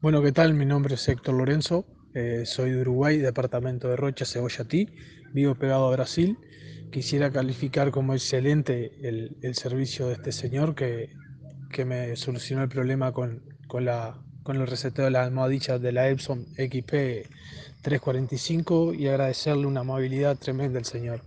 Bueno, ¿qué tal? Mi nombre es Héctor Lorenzo, eh, soy de Uruguay, departamento de Rocha, Cebollatí, vivo pegado a Brasil. Quisiera calificar como excelente el, el servicio de este señor que, que me solucionó el problema con, con, la, con el reseteo de las almohadillas de la Epson XP 345 y agradecerle una amabilidad tremenda al señor.